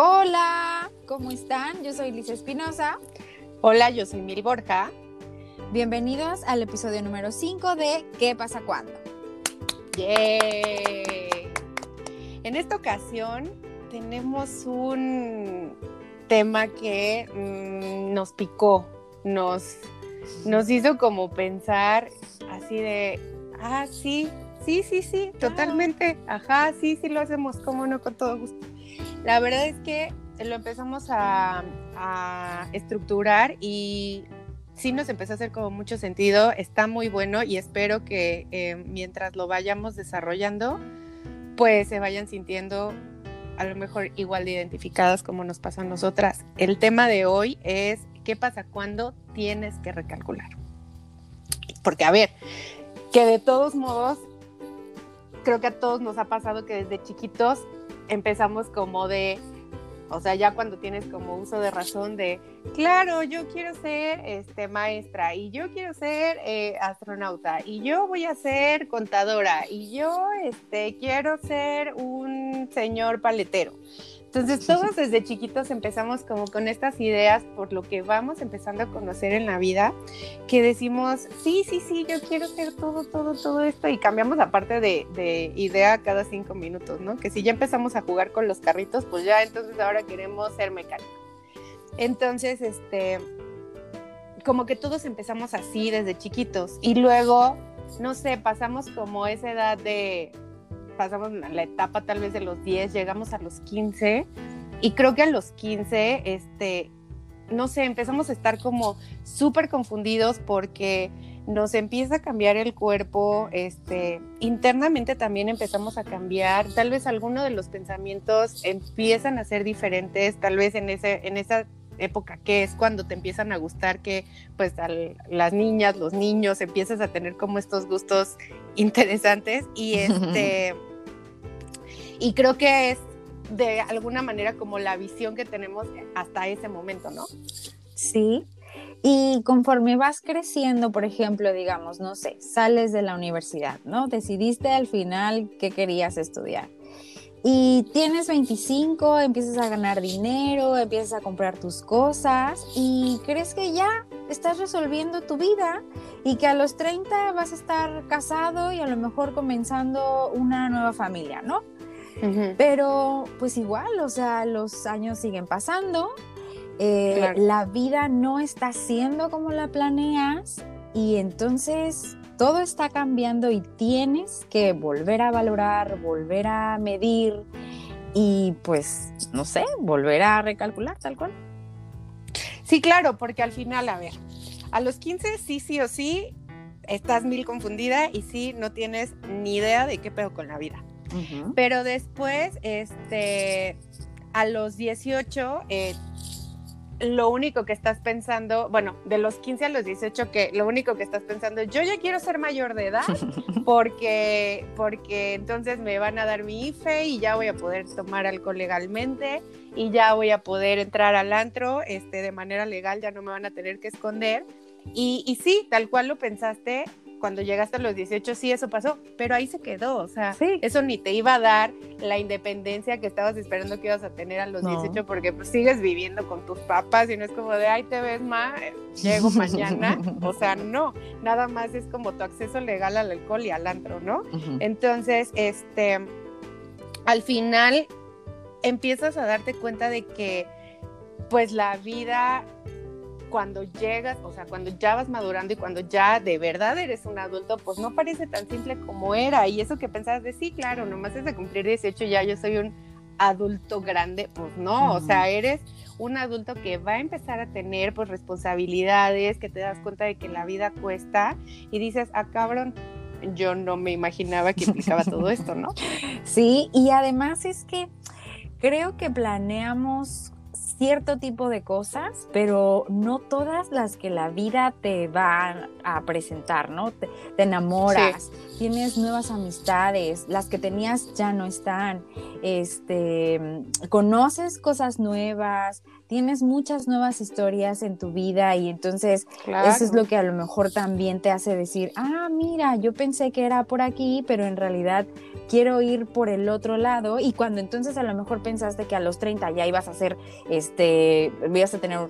Hola, ¿cómo están? Yo soy Liz Espinosa. Hola, yo soy Miri Borja. Bienvenidos al episodio número 5 de ¿Qué pasa cuando? ¡Yay! En esta ocasión tenemos un tema que mm, nos picó, nos, nos hizo como pensar así de, ah, sí, sí, sí, sí, totalmente, ajá, sí, sí lo hacemos, cómo no, con todo gusto. La verdad es que lo empezamos a, estructurar y sí nos empezó a hacer como mucho sentido, está muy bueno y espero que eh, mientras lo vayamos desarrollando, pues se vayan sintiendo a lo mejor igual de identificadas como nos pasa a nosotras. El tema de hoy es qué pasa cuando tienes que recalcular. Porque a ver, que de todos modos, creo que a todos nos ha pasado que desde chiquitos empezamos como de, o sea, ya cuando tienes como uso de razón de, claro, yo quiero ser este, maestra y yo quiero ser eh, astronauta y yo voy a ser contadora y yo este, quiero ser un señor paletero. Entonces todos desde chiquitos empezamos como con estas ideas por lo que vamos empezando a conocer en la vida, que decimos, sí, sí, sí, yo quiero ser todo, todo, todo esto y cambiamos aparte de, de idea cada cinco minutos, ¿no? Que si ya empezamos a jugar con los carritos, pues ya entonces ahora queremos ser mecánicos. Entonces, este, como que todos empezamos así desde chiquitos y luego, no sé, pasamos como esa edad de pasamos la etapa tal vez de los 10, llegamos a los 15 y creo que a los 15, este, no sé, empezamos a estar como súper confundidos porque nos empieza a cambiar el cuerpo, este, internamente también empezamos a cambiar, tal vez algunos de los pensamientos empiezan a ser diferentes, tal vez en, ese, en esa época que es cuando te empiezan a gustar que pues las niñas, los niños empiezas a tener como estos gustos interesantes y este y creo que es de alguna manera como la visión que tenemos hasta ese momento, ¿no? Sí. Y conforme vas creciendo, por ejemplo, digamos, no sé, sales de la universidad, ¿no? Decidiste al final qué querías estudiar. Y tienes 25, empiezas a ganar dinero, empiezas a comprar tus cosas y crees que ya estás resolviendo tu vida y que a los 30 vas a estar casado y a lo mejor comenzando una nueva familia, ¿no? Pero pues igual, o sea, los años siguen pasando, eh, la vida no está siendo como la planeas y entonces todo está cambiando y tienes que volver a valorar, volver a medir y pues, no sé, volver a recalcular tal cual. Sí, claro, porque al final, a ver, a los 15 sí, sí o sí, estás mil confundida y sí no tienes ni idea de qué pedo con la vida. Pero después, este, a los 18, eh, lo único que estás pensando, bueno, de los 15 a los 18, que lo único que estás pensando, yo ya quiero ser mayor de edad, porque, porque entonces me van a dar mi IFE y ya voy a poder tomar alcohol legalmente y ya voy a poder entrar al antro este, de manera legal, ya no me van a tener que esconder. Y, y sí, tal cual lo pensaste, cuando llegaste a los 18 sí eso pasó, pero ahí se quedó, o sea, eso ni te iba a dar la independencia que estabas esperando que ibas a tener a los 18 porque pues sigues viviendo con tus papás y no es como de, ay, te ves más, llego mañana, o sea, no, nada más es como tu acceso legal al alcohol y al antro, ¿no? Entonces, este, al final empiezas a darte cuenta de que pues la vida cuando llegas, o sea, cuando ya vas madurando y cuando ya de verdad eres un adulto, pues no parece tan simple como era. Y eso que pensabas de sí, claro, nomás es de cumplir 18 ya yo soy un adulto grande, pues no, o sea, eres un adulto que va a empezar a tener pues responsabilidades, que te das cuenta de que la vida cuesta y dices, ah, cabrón, yo no me imaginaba que implicaba todo esto, ¿no? Sí, y además es que creo que planeamos cierto tipo de cosas, pero no todas las que la vida te va a presentar, ¿no? Te, enamoras, tienes nuevas amistades, las que tenías ya no están, este, conoces cosas nuevas, tienes muchas nuevas historias en tu vida y entonces eso es lo que a lo mejor también te hace decir, ah, mira, yo pensé que era por aquí, pero en realidad quiero ir por el otro lado y cuando entonces a lo mejor pensaste que a los 30 ya ibas a ser, este, ibas a tener,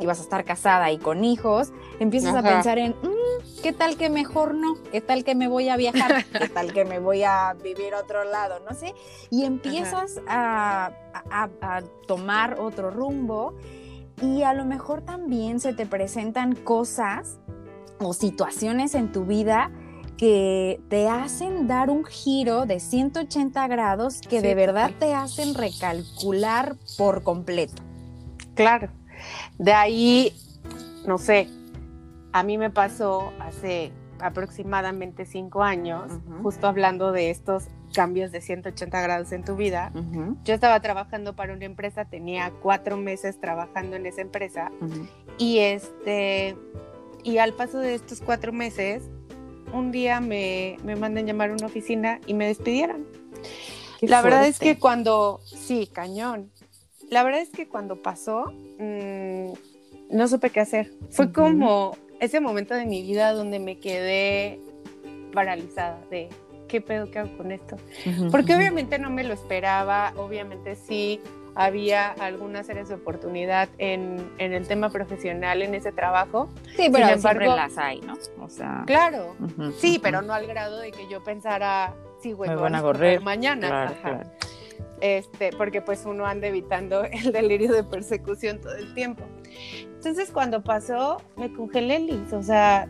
ibas a estar casada y con hijos, empiezas a pensar en, mm, ¿qué tal que mejor no? ¿Qué tal que me voy a viajar? ¿Qué tal que me voy a vivir a otro lado? No sé. Y empiezas a, a tomar otro rumbo y a lo mejor también se te presentan cosas o situaciones en tu vida que te hacen dar un giro de 180 grados que de verdad te hacen recalcular por completo. Claro. De ahí, no sé, a mí me pasó hace aproximadamente cinco años, justo hablando de estos cambios de 180 grados en tu vida. Yo estaba trabajando para una empresa, tenía cuatro meses trabajando en esa empresa y este y al paso de estos cuatro meses un día me, me mandan llamar a una oficina y me despidieron. la verdad es que cuando, sí, cañón. La verdad es que cuando pasó, mm, no supe qué hacer. Fue como ese momento de mi vida donde me quedé paralizada de qué pedo que hago con esto. Porque obviamente no me lo esperaba, obviamente sí había algunas áreas de oportunidad en, el tema profesional en ese trabajo. Sí, pero Sin embargo, las hay, ¿no? O sea, claro, sí, pero no al grado de que yo pensara, sí, güey, me van a correr mañana. Este, porque pues uno anda evitando el delirio de persecución todo el tiempo. Entonces cuando pasó, me congelé, Liz, o sea,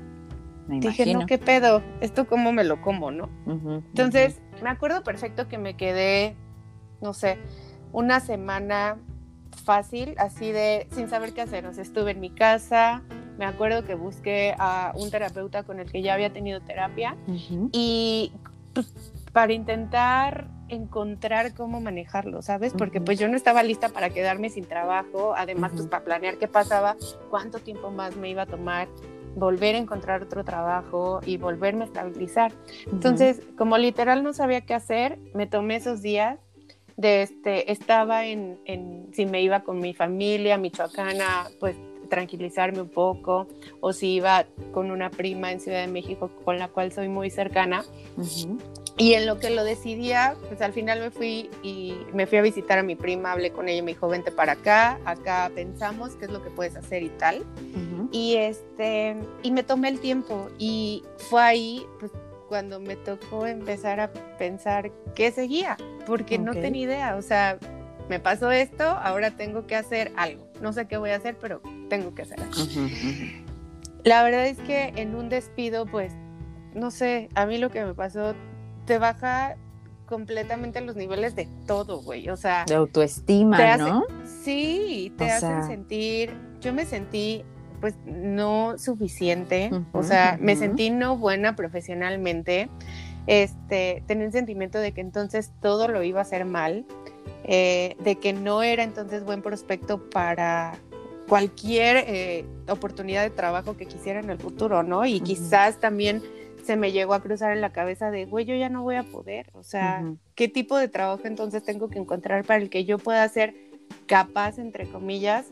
dije, no, qué pedo, esto cómo me lo como, ¿no? Entonces, me acuerdo perfecto que me quedé, no sé, una semana fácil, así de sin saber qué hacer. O sea, estuve en mi casa, me acuerdo que busqué a un terapeuta con el que ya había tenido terapia y pues, para intentar encontrar cómo manejarlo, ¿sabes? Porque pues yo no estaba lista para quedarme sin trabajo, además pues para planear qué pasaba, cuánto tiempo más me iba a tomar volver a encontrar otro trabajo y volverme a estabilizar. Entonces, como literal no sabía qué hacer, me tomé esos días de este, estaba en, en, si me iba con mi familia michoacana, pues tranquilizarme un poco, o si iba con una prima en Ciudad de México con la cual soy muy cercana. Y en lo que lo decidía, pues al final me fui y me fui a visitar a mi prima, hablé con ella, me dijo, vente para acá, acá pensamos qué es lo que puedes hacer y tal. Y este, y me tomé el tiempo y fue ahí, pues cuando me tocó empezar a pensar qué seguía, porque no tenía idea, o sea, me pasó esto, ahora tengo que hacer algo. No sé qué voy a hacer, pero tengo que hacer algo. La verdad es que en un despido, pues, no sé, a mí lo que me pasó, te baja completamente los niveles de todo, güey. O sea, de autoestima, ¿no? Sí, te hacen sentir. Yo me sentí pues no suficiente, o sea, me sentí no buena profesionalmente, este, tenía un sentimiento de que entonces todo lo iba a hacer mal, eh, de que no era entonces buen prospecto para cualquier eh, oportunidad de trabajo que quisiera en el futuro, ¿no? Y quizás también se me llegó a cruzar en la cabeza de, güey, yo ya no voy a poder, o sea, ¿qué tipo de trabajo entonces tengo que encontrar para el que yo pueda ser capaz, entre comillas,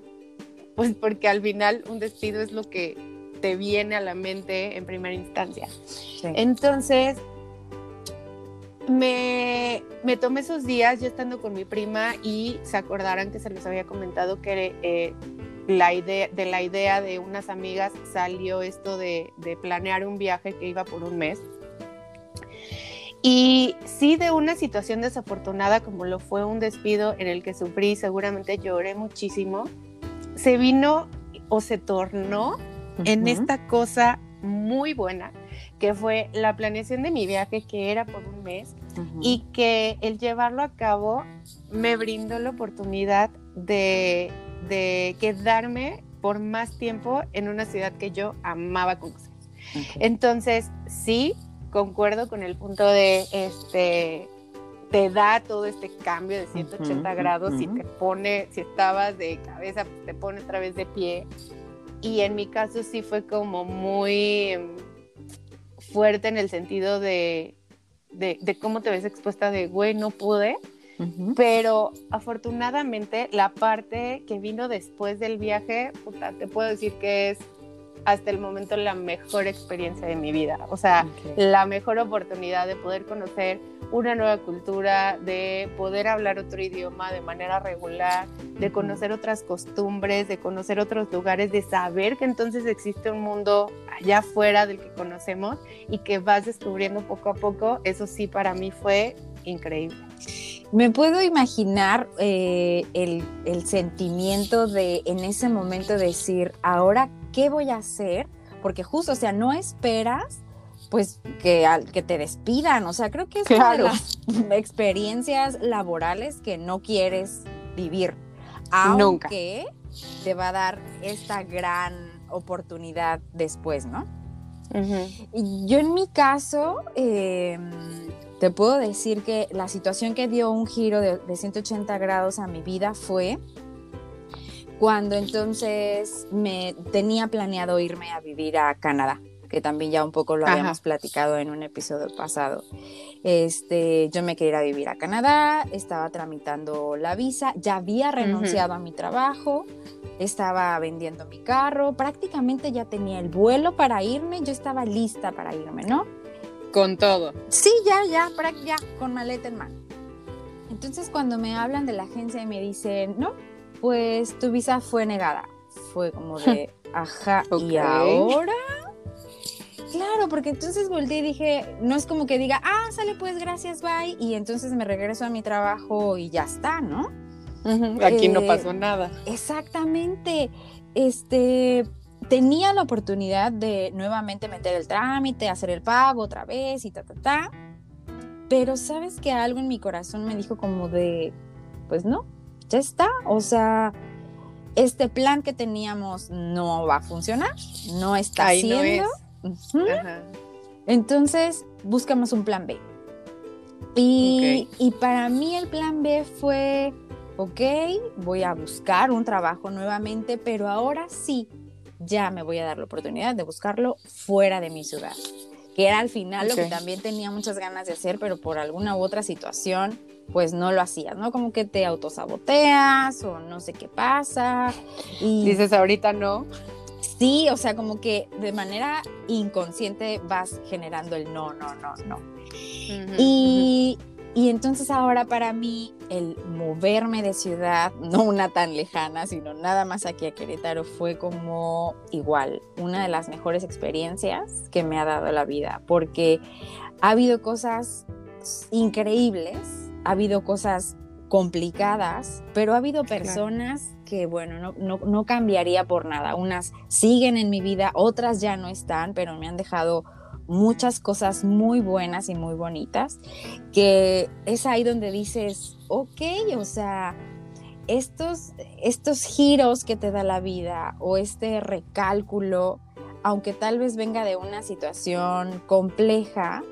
pues porque al final un despido es lo que te viene a la mente en primera instancia. Entonces, me, me, tomé esos días ya estando con mi prima y se acordarán que se les había comentado que eh, la idea, de la idea de unas amigas salió esto de, de planear un viaje que iba por un mes. Y sí de una situación desafortunada como lo fue un despido en el que sufrí, seguramente lloré muchísimo, se vino o se tornó en esta cosa muy buena, que fue la planeación de mi viaje, que era por un mes, y que el llevarlo a cabo me brindó la oportunidad de, quedarme por más tiempo en una ciudad que yo amaba conocer. Entonces, sí, concuerdo con el punto de este te da todo este cambio de 180 grados y te pone, si estabas de cabeza, pues, te pone otra vez de pie. Y en mi caso sí fue como muy fuerte en el sentido de, de, cómo te ves expuesta de, güey, no pude. Pero afortunadamente la parte que vino después del viaje, puta, te puedo decir que es hasta el momento la mejor experiencia de mi vida. O sea, la mejor oportunidad de poder conocer una nueva cultura, de poder hablar otro idioma de manera regular, de conocer otras costumbres, de conocer otros lugares, de saber que entonces existe un mundo allá afuera del que conocemos y que vas descubriendo poco a poco. Eso sí, para mí fue increíble. Me puedo imaginar eh, el, el, sentimiento de en ese momento decir, ahora, ¿qué voy a hacer? Porque justo, o sea, no esperas pues que, que te despidan, o sea, creo que es una de las experiencias laborales que no quieres vivir, aunque te va a dar esta gran oportunidad después, ¿no? y yo en mi caso, eh, te puedo decir que la situación que dio un giro de, 180 grados a mi vida fue cuando entonces me tenía planeado irme a vivir a Canadá que también ya un poco lo habíamos platicado en un episodio pasado. Este, yo me quería ir a vivir a Canadá, estaba tramitando la visa, ya había renunciado a mi trabajo, estaba vendiendo mi carro, prácticamente ya tenía el vuelo para irme, yo estaba lista para irme, ¿no? Con todo. Sí, ya, ya, para, ya, con maleta en mano. Entonces cuando me hablan de la agencia y me dicen, no, pues tu visa fue negada. Fue como de, ajá, ¿y ahora? Claro, porque entonces volteé y dije, no es como que diga, ah, sale pues, gracias, bye, y entonces me regreso a mi trabajo y ya está, ¿no? Aquí no eh, pasó nada. Exactamente. Este, tenía la oportunidad de nuevamente meter el trámite, hacer el pago otra vez y ta, ta, ta. Pero sabes que algo en mi corazón me dijo como de, pues no, ya está. O sea, este plan que teníamos no va a funcionar, no está haciendo. Entonces, buscamos un plan B. Y, y para mí el plan B fue, ok, voy a buscar un trabajo nuevamente, pero ahora sí ya me voy a dar la oportunidad de buscarlo fuera de mi ciudad, que era al final lo que también tenía muchas ganas de hacer, pero por alguna u otra situación, pues no lo hacías, ¿no? Como que te autosaboteas o no sé qué pasa. Y dices, ahorita no. Sí, o sea, como que de manera inconsciente vas generando el no, no, no, no. y, y entonces ahora para mí el moverme de ciudad, no una tan lejana, sino nada más aquí a Querétaro, fue como igual, una de las mejores experiencias que me ha dado la vida, porque ha habido cosas increíbles, ha habido cosas complicadas, pero ha habido personas que, bueno, no, no, no cambiaría por nada. Unas siguen en mi vida, otras ya no están, pero me han dejado muchas cosas muy buenas y muy bonitas, que es ahí donde dices, ok, o sea, estos, estos giros que te da la vida o este recálculo, aunque tal vez venga de una situación compleja,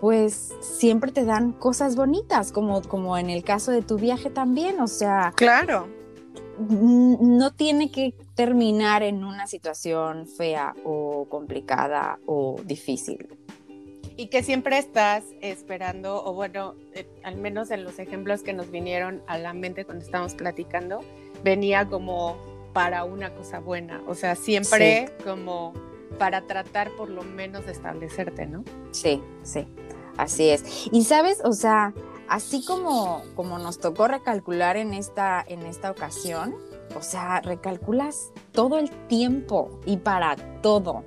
pues siempre te dan cosas bonitas, como, como en el caso de tu viaje también, o sea. Claro no tiene que terminar en una situación fea o complicada o difícil. Y que siempre estás esperando, o bueno, eh, al menos en los ejemplos que nos vinieron a la mente cuando estábamos platicando, venía como para una cosa buena, o sea, siempre como para tratar por lo menos de establecerte, ¿no? Sí, sí, así es. Y sabes, o sea, así como, como nos tocó recalcular en esta, en esta ocasión, o sea, recalculas todo el tiempo y para todo.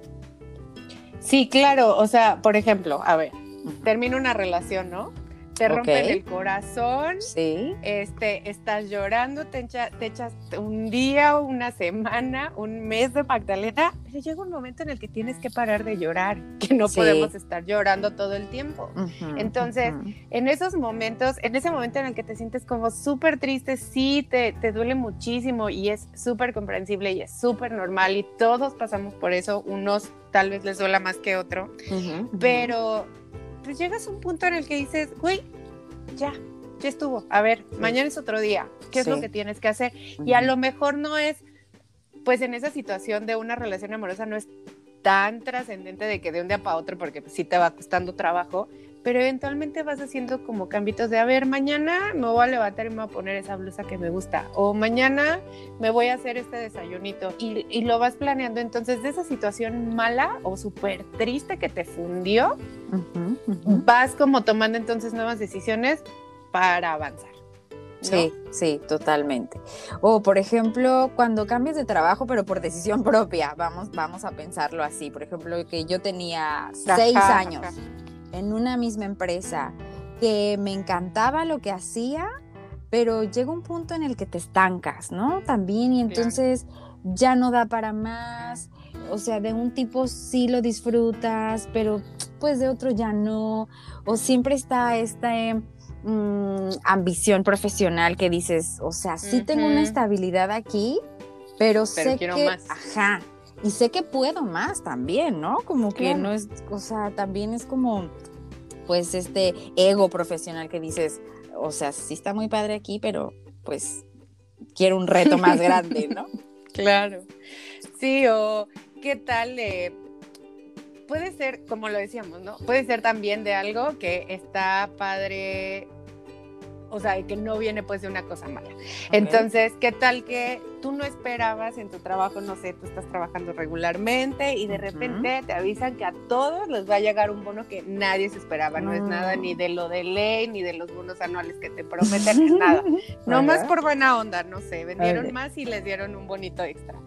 Sí, claro, o sea, por ejemplo, a ver, termino una relación, ¿no? Te rompen el corazón, sí. este, estás llorando, te, echas un día, una semana, un mes de Magdalena, pero llega un momento en el que tienes que parar de llorar, que no podemos estar llorando todo el tiempo. Entonces, en esos momentos, en ese momento en el que te sientes como súper triste, sí, te, te duele muchísimo y es súper comprensible y es súper normal y todos pasamos por eso, unos tal vez les duela más que otro, pero pues llegas a un punto en el que dices, güey, ya, ya estuvo. A ver, mañana es otro día. ¿Qué es lo que tienes que hacer? Y a lo mejor no es, pues en esa situación de una relación amorosa no es tan trascendente de que de un día para otro, porque pues, sí te va costando trabajo, pero eventualmente vas haciendo como cambios de, a ver, mañana me voy a levantar y me voy a poner esa blusa que me gusta, o mañana me voy a hacer este desayunito y, y lo vas planeando. Entonces, de esa situación mala o súper triste que te fundió, vas como tomando entonces nuevas decisiones para avanzar. Sí, sí, totalmente. O por ejemplo, cuando cambias de trabajo, pero por decisión propia, vamos, vamos a pensarlo así. Por ejemplo, que yo tenía seis años en una misma empresa, que me encantaba lo que hacía, pero llega un punto en el que te estancas, ¿no? También, y entonces ya no da para más. O sea, de un tipo sí lo disfrutas, pero pues de otro ya no. O siempre está esta mm, ambición profesional que dices, o sea, sí tengo una estabilidad aquí, pero, sé que, más. ajá, y sé que puedo más también, ¿no? Como que no es, o sea, también es como, pues, este ego profesional que dices, o sea, sí está muy padre aquí, pero pues quiero un reto más grande, ¿no? claro. Sí, o qué tal, eh, puede ser, como lo decíamos, ¿no? Puede ser también de algo que está padre o sea, que no viene pues de una cosa mala. Entonces, ¿qué tal que tú no esperabas en tu trabajo, no sé, tú estás trabajando regularmente y de repente te avisan que a todos les va a llegar un bono que nadie se esperaba, no, es nada ni de lo de ley, ni de los bonos anuales que te prometen, nada. No más por buena onda, no sé, vendieron más y les dieron un bonito extra.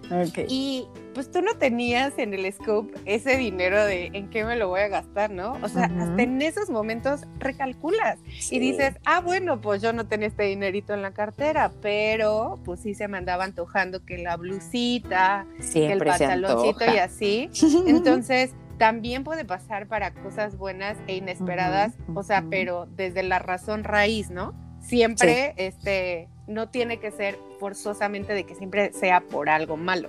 Y pues tú no tenías en el scope ese dinero de en qué me lo voy a gastar, ¿no? O sea, hasta en esos momentos recalculas y dices, ah, bueno, pues yo no tenía este dinerito en la cartera, pero pues sí se me que la blusita, que el pantaloncito y así. Entonces, también puede pasar para cosas buenas e inesperadas, o sea, pero desde la razón raíz, ¿no? Siempre, este, no tiene que ser forzosamente de que siempre sea por algo malo.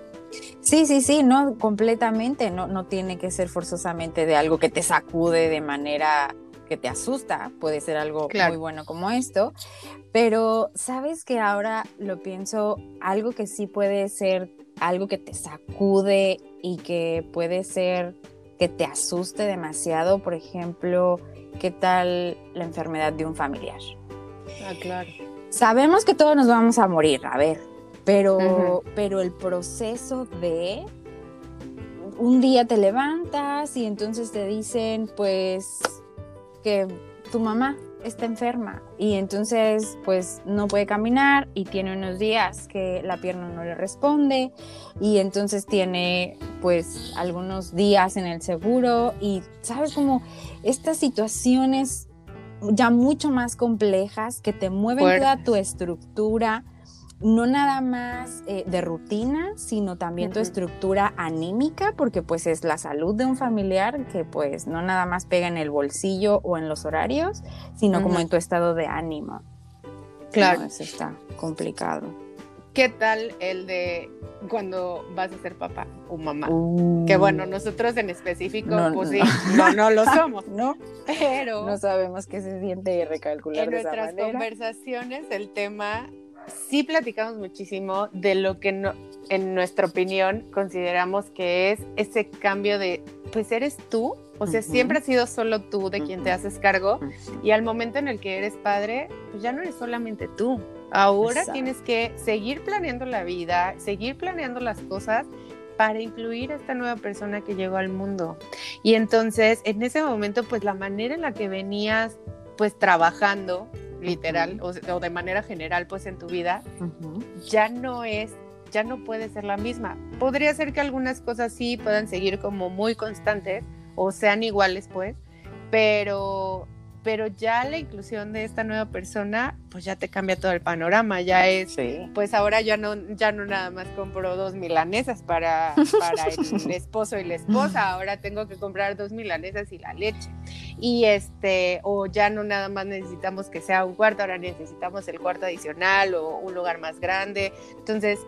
Sí, sí, sí, no, completamente, no, no tiene que ser forzosamente de algo que te sacude de manera que te asusta, puede ser algo muy bueno como esto, pero sabes que ahora lo pienso, algo que sí puede ser algo que te sacude y que puede ser que te asuste demasiado, por ejemplo, ¿qué tal la enfermedad de un familiar? Ah, claro. Sabemos que todos nos vamos a morir, a ver, pero, pero el proceso de un día te levantas y entonces te dicen, pues que tu mamá está enferma y entonces pues no puede caminar y tiene unos días que la pierna no le responde y entonces tiene pues algunos días en el seguro y sabes como estas situaciones ya mucho más complejas que te mueven toda tu estructura no nada más eh, de rutina, sino también tu estructura anímica, porque pues es la salud de un familiar que pues no nada más pega en el bolsillo o en los horarios, sino como en tu estado de ánimo. Claro. eso está complicado. ¿Qué tal el de cuando vas a ser papá o mamá? que bueno, uh. nosotros en específico, pues sí, no, no lo somos, ¿no? Pero no sabemos qué se siente recalcular. En nuestras conversaciones el tema sí platicamos muchísimo de lo que no, en nuestra opinión consideramos que es ese cambio de, pues eres tú, o sea, siempre has sido solo tú de quien te haces cargo. Y al momento en el que eres padre, pues ya no eres solamente tú. Ahora tienes que seguir planeando la vida, seguir planeando las cosas para incluir a esta nueva persona que llegó al mundo. Y entonces, en ese momento, pues la manera en la que venías pues trabajando literal o, de manera general pues en tu vida, ya no es, ya no puede ser la misma. Podría ser que algunas cosas sí puedan seguir como muy constantes o sean iguales pues, pero pero ya la inclusión de esta nueva persona, pues ya te cambia todo el panorama, ya es, pues ahora ya no, ya no nada más compro dos milanesas para, para el esposo y la esposa, ahora tengo que comprar dos milanesas y la leche. Y este, o ya no nada más necesitamos que sea un cuarto, ahora necesitamos el cuarto adicional o un lugar más grande. Entonces,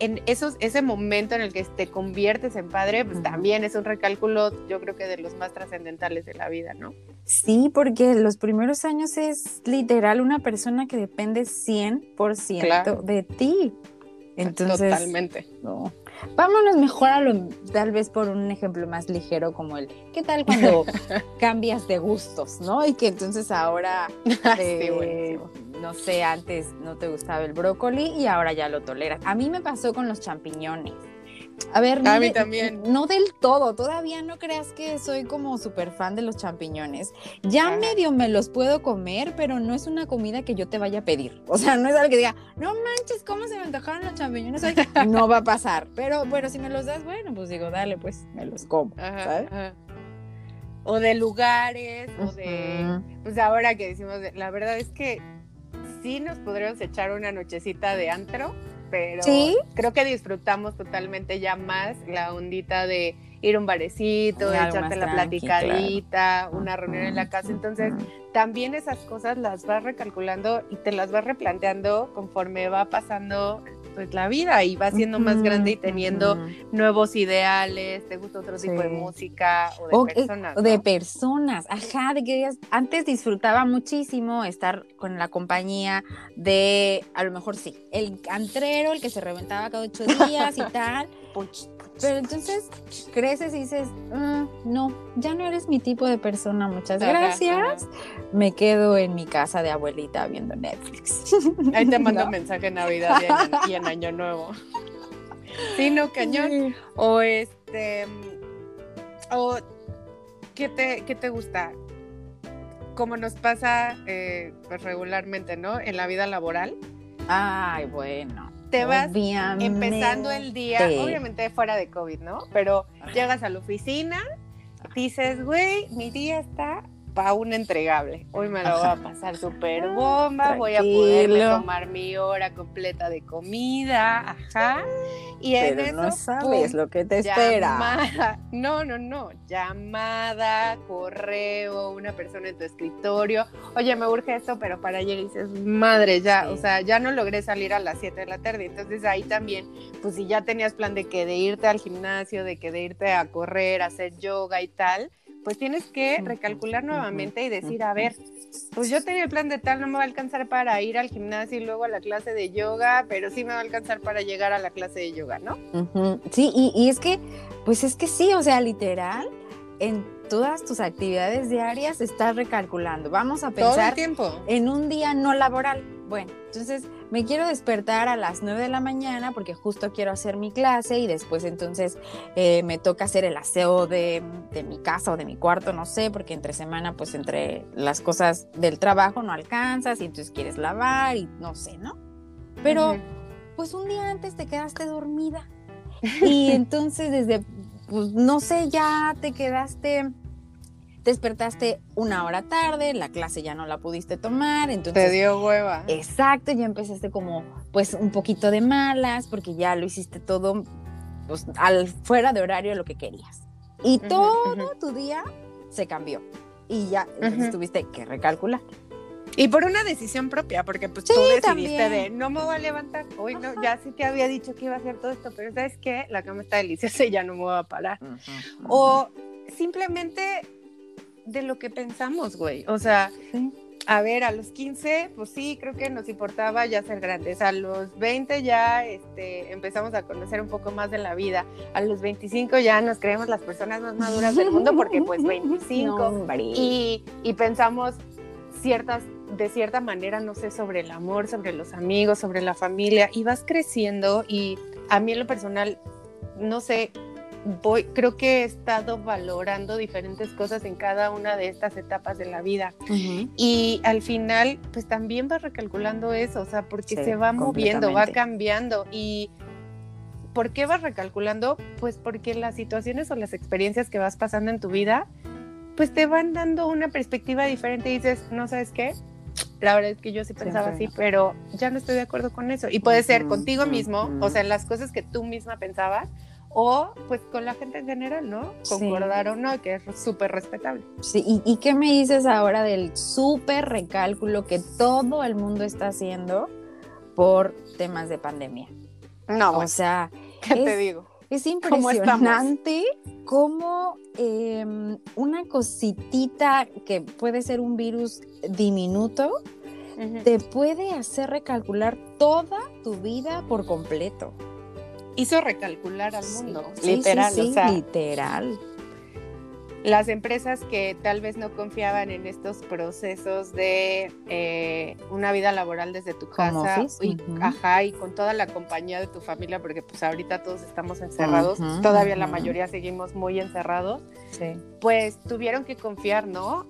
en esos, ese momento en el que te conviertes en padre, pues también es un recálculo, yo creo que de los más trascendentales de la vida, ¿no? Sí, porque los primeros años es literal una persona que depende 100% de ti. Entonces, Totalmente. Vámonos mejor a lo, tal vez por un ejemplo más ligero como el, ¿qué tal cuando cambias de gustos, no? Y que entonces ahora, eh, no sé, antes no te gustaba el brócoli y ahora ya lo toleras. A mí me pasó con los champiñones. A ver, a mí también. No del todo, todavía no creas que soy como súper fan de los champiñones. Ya medio me los puedo comer, pero no es una comida que yo te vaya a pedir. O sea, no es algo que diga, no manches, ¿cómo se me antojaron los champiñones hoy? no va a pasar. Pero bueno, si me los das, bueno, pues digo, dale, pues me los como. O de lugares, o de. Pues ahora que decimos, la verdad es que sí nos podríamos echar una nochecita de antro pero creo que disfrutamos totalmente ya más la ondita de ir a un barecito, echarte la platicadita, una reunión en la casa. Entonces, también esas cosas las vas recalculando y te las vas replanteando conforme va pasando pues la vida y va siendo más grande y teniendo nuevos ideales, te gusta otro tipo de música o de personas. O de personas, ajá, de que antes disfrutaba muchísimo estar con la compañía de, a lo mejor sí, el antrero, el que se reventaba cada ocho días y tal. Pero entonces creces y dices, ah, no, ya no eres mi tipo de persona, muchas gracias. Me quedo en mi casa de abuelita viendo Netflix. Ahí te mando un mensaje en Navidad y en, Año Nuevo. Sí, no, cañón. O este, o ¿qué te, qué te gusta? Como nos pasa eh, pues regularmente, ¿no? En la vida laboral. Ay, bueno te vas empezando el día, obviamente fuera de COVID, ¿no? Pero llegas a la oficina, dices, güey, mi día está para un entregable. Hoy me lo voy a pasar súper ah, bomba, voy a poder tomar mi hora completa de comida, ajá. Y en eso, no sabes lo que te espera. No, no, no. Llamada, correo, una persona en tu escritorio. Oye, me urge esto, pero para ayer dices, madre, ya, o sea, ya no logré salir a las 7 de la tarde. Entonces ahí también, pues si ya tenías plan de que de irte al gimnasio, de que de irte a correr, a hacer yoga y tal, pues tienes que recalcular nuevamente y decir, a ver, pues yo tenía el plan de tal, no me va a alcanzar para ir al gimnasio y luego a la clase de yoga, pero sí me va a alcanzar para llegar a la clase de yoga, ¿no? Sí, y, y es que, pues es que sí, o sea, literal, en todas tus actividades diarias estás recalculando. Vamos a pensar en un día no laboral. Bueno, entonces me quiero despertar a las 9 de la mañana porque justo quiero hacer mi clase y después entonces eh, me toca hacer el aseo de, mi casa o de mi cuarto, no sé, porque entre semana pues entre las cosas del trabajo no alcanzas y entonces quieres lavar y no sé, ¿no? Pero pues un día antes te quedaste dormida y entonces desde, pues no sé, ya te quedaste despertaste una hora tarde, la clase ya no la pudiste tomar, entonces... Te dio hueva. Exacto, ya empezaste como pues un poquito de malas porque ya lo hiciste todo pues, al, fuera de horario lo que querías. Y todo tu día se cambió y ya tuviste que recalcular. Y por una decisión propia, porque pues tú decidiste de no me voy a levantar, hoy no, ya sí te había dicho que iba a hacer todo esto, pero sabes que la cama está deliciosa y ya no me voy a parar. O simplemente de lo que pensamos, güey. O sea, a ver, a los 15, pues sí, creo que nos importaba ya ser grandes. A los 20 ya este, empezamos a conocer un poco más de la vida. A los 25 ya nos creemos las personas más maduras del mundo porque pues 25. y, y pensamos ciertas de cierta manera, no sé, sobre el amor, sobre los amigos, sobre la familia, y vas creciendo y a mí en lo personal, no sé, voy, creo que he estado valorando diferentes cosas en cada una de estas etapas de la vida. Y al final, pues también vas recalculando eso, o sea, porque se va moviendo, va cambiando. Y ¿por qué vas recalculando? Pues porque las situaciones o las experiencias que vas pasando en tu vida, pues te van dando una perspectiva diferente y dices, no sabes qué, la verdad es que yo sí pensaba así, pero ya no estoy de acuerdo con eso. Y puede ser contigo mismo, o sea, las cosas que tú misma pensabas, o pues con la gente en general, ¿no? Concordar o no, que es súper respetable. Sí, ¿Y, qué me dices ahora del súper recálculo que todo el mundo está haciendo por temas de pandemia? No, o sea, ¿qué te digo? Es impresionante cómo, em, una cositita que puede ser un virus diminuto te puede hacer recalcular toda tu vida por completo. Hizo recalcular al mundo, literal, o sea, literal. Las empresas que tal vez no confiaban en estos procesos de eh, una vida laboral desde tu casa y, ajá, y con toda la compañía de tu familia, porque pues ahorita todos estamos encerrados, todavía la mayoría seguimos muy encerrados, pues tuvieron que confiar, ¿no?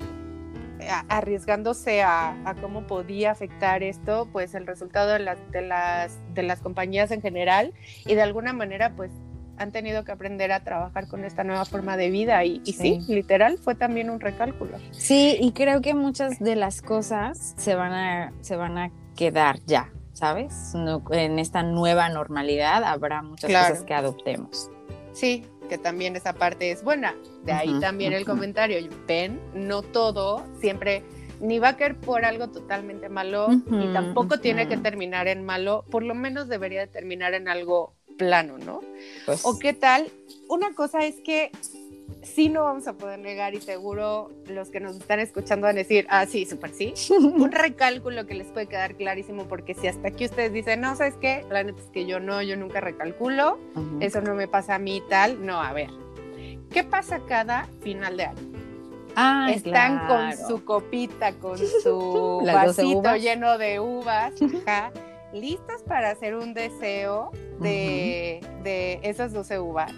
Arriesgándose a, a, cómo podía afectar esto, pues el resultado de, de, las, de las compañías en general y de alguna manera pues han tenido que aprender a trabajar con esta nueva forma de vida y, sí. literal, fue también un recálculo. Sí, y creo que muchas de las cosas se van a, se van a quedar ya, ¿sabes? en esta nueva normalidad habrá muchas cosas que adoptemos. Sí, que también esa parte es buena. De ahí también el comentario, ven, no todo siempre ni va a caer por algo totalmente malo, ni tampoco tiene que terminar en malo, por lo menos debería de terminar en algo plano, ¿no? Pues o qué tal, una cosa es que sí no vamos a poder negar y seguro los que nos están escuchando van a decir, ah, sí, súper sí. Un recálculo que les puede quedar clarísimo porque si hasta aquí ustedes dicen, no, ¿sabes qué? La neta es que yo no, yo nunca recalculo, eso no me pasa a mí y tal. No, a ver, ¿qué pasa cada final de año? Ah, Están con su copita, con su vasito lleno de uvas, ajá listas para hacer un deseo de, esas 12 uvas,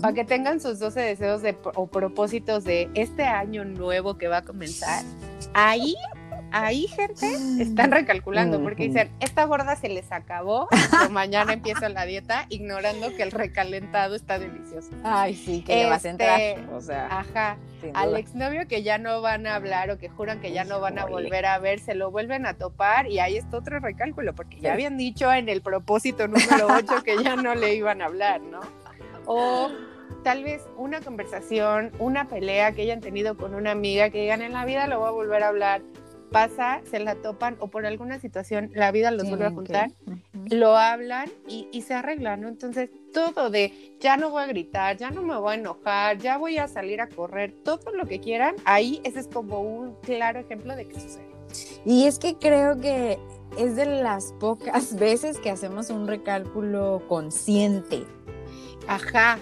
para que tengan sus 12 deseos de, o propósitos de este año nuevo que va a comenzar. Ahí ahí, gente, están recalculando porque dicen, esta gorda se les acabó, pero mañana empieza la dieta, ignorando que el recalentado está delicioso. Ay, sí, que le vas a entrar. Este, o sea, ajá. Al exnovio que ya no van a hablar o que juran que ya no van a volver a ver, se lo vuelven a topar y ahí está otro recálculo, porque ya habían dicho en el propósito número 8 que ya no le iban a hablar, ¿no? O tal vez una conversación, una pelea que hayan tenido con una amiga que digan en la vida lo voy a volver a hablar pasa, se la topan o por alguna situación la vida los vuelve a juntar, lo hablan y, se arreglan, ¿no? Entonces, todo de ya no voy a gritar, ya no me voy a enojar, ya voy a salir a correr, todo lo que quieran, ahí ese es como un claro ejemplo de que sucede. Y es que creo que es de las pocas veces que hacemos un recálculo consciente. Ajá,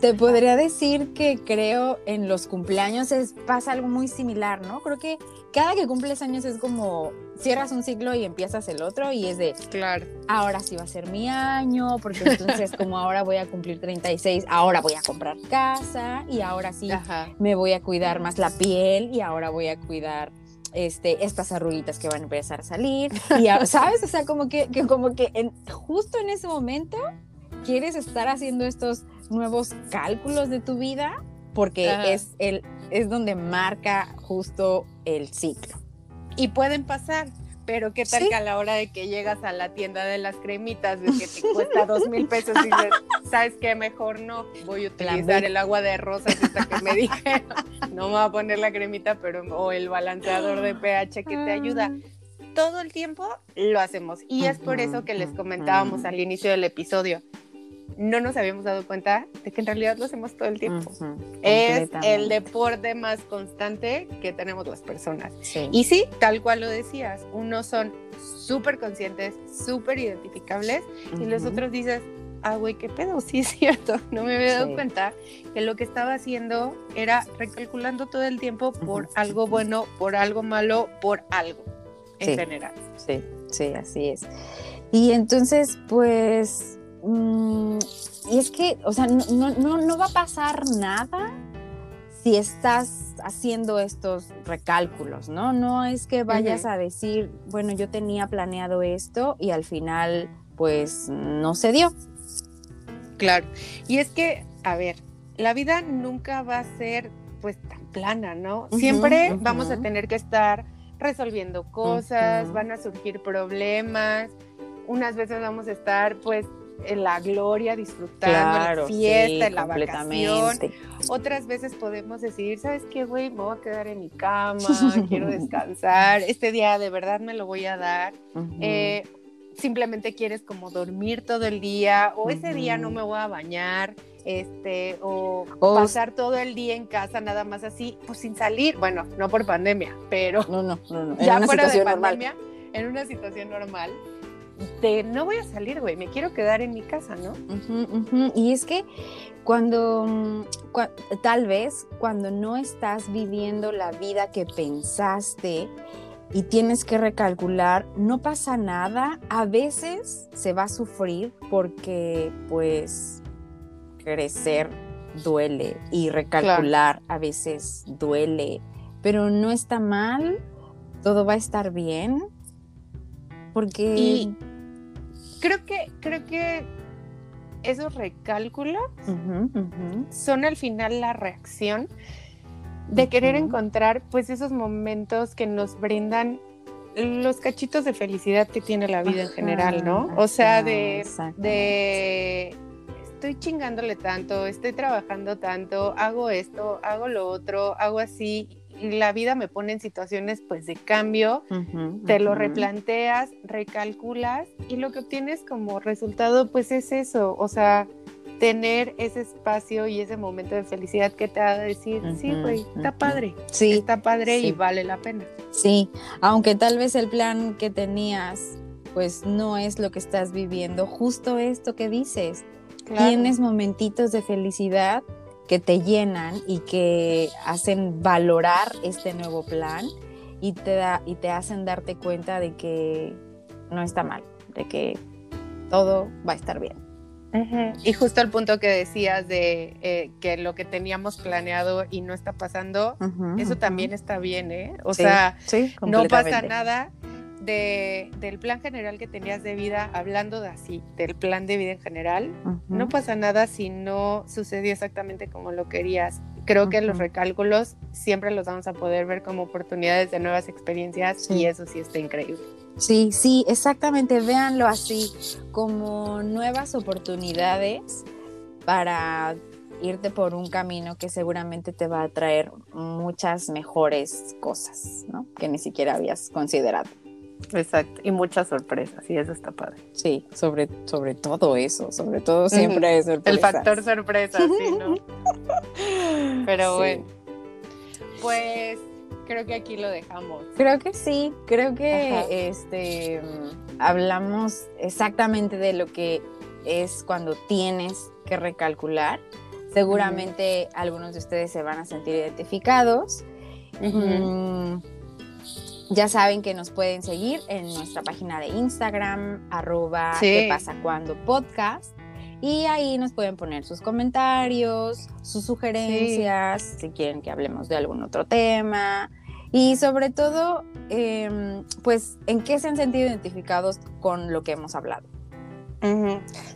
te podría decir que creo en los cumpleaños es, pasa algo muy similar, ¿no? Creo que cada que cumples años es como cierras un ciclo y empiezas el otro y es de, claro, ahora sí va a ser mi año, porque entonces como ahora voy a cumplir 36, ahora voy a comprar casa y ahora sí me voy a cuidar más la piel y ahora voy a cuidar este, estas arruguitas que van a empezar a salir. Y, ¿sabes? O sea, como que, como que en, justo en ese momento quieres estar haciendo estos nuevos cálculos de tu vida porque es, el, es donde marca justo el ciclo. Y pueden pasar, pero qué tal que a la hora de que llegas a la tienda de las cremitas, de que te cuesta dos mil pesos y dices, ¿sabes qué? Mejor no, voy a utilizar el agua de rosas hasta que me dijeron, no me voy a poner la cremita, pero o el balanceador de pH que te ayuda. Ah. Todo el tiempo lo hacemos y es por eso que les comentábamos al inicio del episodio no nos habíamos dado cuenta de que en realidad lo hacemos todo el tiempo. es el deporte más constante que tenemos las personas. Y sí, tal cual lo decías, unos son súper conscientes, súper identificables y los otros dices, ah, güey, qué pedo, sí es cierto, no me había dado cuenta que lo que estaba haciendo era recalculando todo el tiempo por algo bueno, por algo malo, por algo en general. Sí, sí, así es. Y entonces, pues Mm, y es que, o sea, no, no, no, va a pasar nada si estás haciendo estos recálculos, ¿no? No es que vayas a decir, bueno, yo tenía planeado esto y al final, pues, no se dio. Claro. Y es que, a ver, la vida nunca va a ser, pues, tan plana, ¿no? Siempre vamos a tener que estar resolviendo cosas, van a surgir problemas, unas veces vamos a estar, pues, en la gloria, disfrutando la fiesta, en la vacación. Otras veces podemos decir, ¿sabes qué, güey? Me voy a quedar en mi cama, quiero descansar, este día de verdad me lo voy a dar. Eh, simplemente quieres como dormir todo el día, o ese día no me voy a bañar, este, o, pasar todo el día en casa nada más así, pues sin salir, bueno, no por pandemia, pero no, no, no, ya fuera de pandemia, en una situación normal, de no voy a salir, güey, me quiero quedar en mi casa, ¿no? Y es que cuando, mm, tal vez cuando no estás viviendo la vida que pensaste y tienes que recalcular, no pasa nada, a veces se va a sufrir porque pues crecer duele y recalcular a veces duele, pero no está mal, todo va a estar bien, porque... creo que, creo que esos recálculos son al final la reacción de querer encontrar pues esos momentos que nos brindan los cachitos de felicidad que tiene la vida en general, ¿no? O sea, de, de estoy chingándole tanto, estoy trabajando tanto, hago esto, hago lo otro, hago así, la vida me pone en situaciones pues de cambio, te lo replanteas, recalculas y lo que obtienes como resultado pues es eso, o sea, tener ese espacio y ese momento de felicidad que te haga decir, sí, güey, está padre, sí, está padre y vale la pena. Sí, aunque tal vez el plan que tenías pues no es lo que estás viviendo, justo esto que dices, tienes momentitos de felicidad que te llenan y que hacen valorar este nuevo plan y te, da, y te hacen darte cuenta de que no está mal, de que todo va a estar bien. Y justo el punto que decías de eh, que lo que teníamos planeado y no está pasando, eso también está bien, ¿eh? O sea, no pasa nada del plan general que tenías de vida, hablando de así, del plan de vida en general, no pasa nada si no sucedió exactamente como lo querías. Creo que los recálculos siempre los vamos a poder ver como oportunidades de nuevas experiencias y eso sí está increíble. Sí, sí, exactamente, véanlo así, como nuevas oportunidades para irte por un camino que seguramente te va a traer muchas mejores cosas, ¿no? Que ni siquiera habías considerado. Exacto, y muchas sorpresas, y eso está padre. Sí, sobre, sobre todo eso, sobre todo siempre hay sorpresas. El factor sorpresa, sí, ¿no? Pero bueno, pues creo que aquí lo dejamos. Creo que sí, creo que este hablamos exactamente de lo que es cuando tienes que recalcular. Seguramente algunos de ustedes se van a sentir identificados. Ya saben que nos pueden seguir en nuestra página de Instagram, arroba qué pasa cuando podcast. Y ahí nos pueden poner sus comentarios, sus sugerencias, si quieren que hablemos de algún otro tema. Y sobre todo, em, pues, ¿en qué se han sentido identificados con lo que hemos hablado?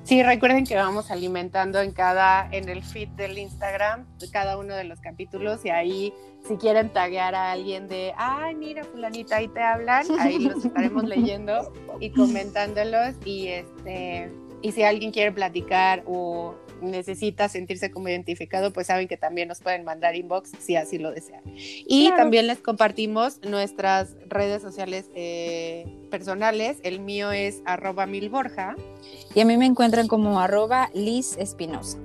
Sí, recuerden que vamos alimentando en cada, en el feed del Instagram, cada uno de los capítulos y ahí si quieren taguear a alguien de, ay, mira, fulanita, ahí te hablan, ahí los estaremos leyendo y comentándolos y este, y si alguien quiere platicar o necesita sentirse como identificado, pues saben que también nos pueden mandar inbox si así lo desean. Y también les compartimos nuestras redes sociales eh, personales. El mío es arroba milborja. Y a mí me encuentran como arroba Liz Espinosa.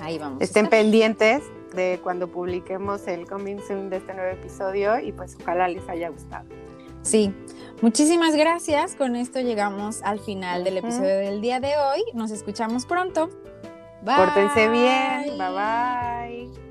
Ahí vamos. Estén pendientes de cuando publiquemos el coming soon de este nuevo episodio y pues ojalá les haya gustado. Sí, muchísimas gracias. Con esto llegamos al final del episodio del día de hoy. Nos escuchamos pronto. Bye. Pórtense bien. Bye bye.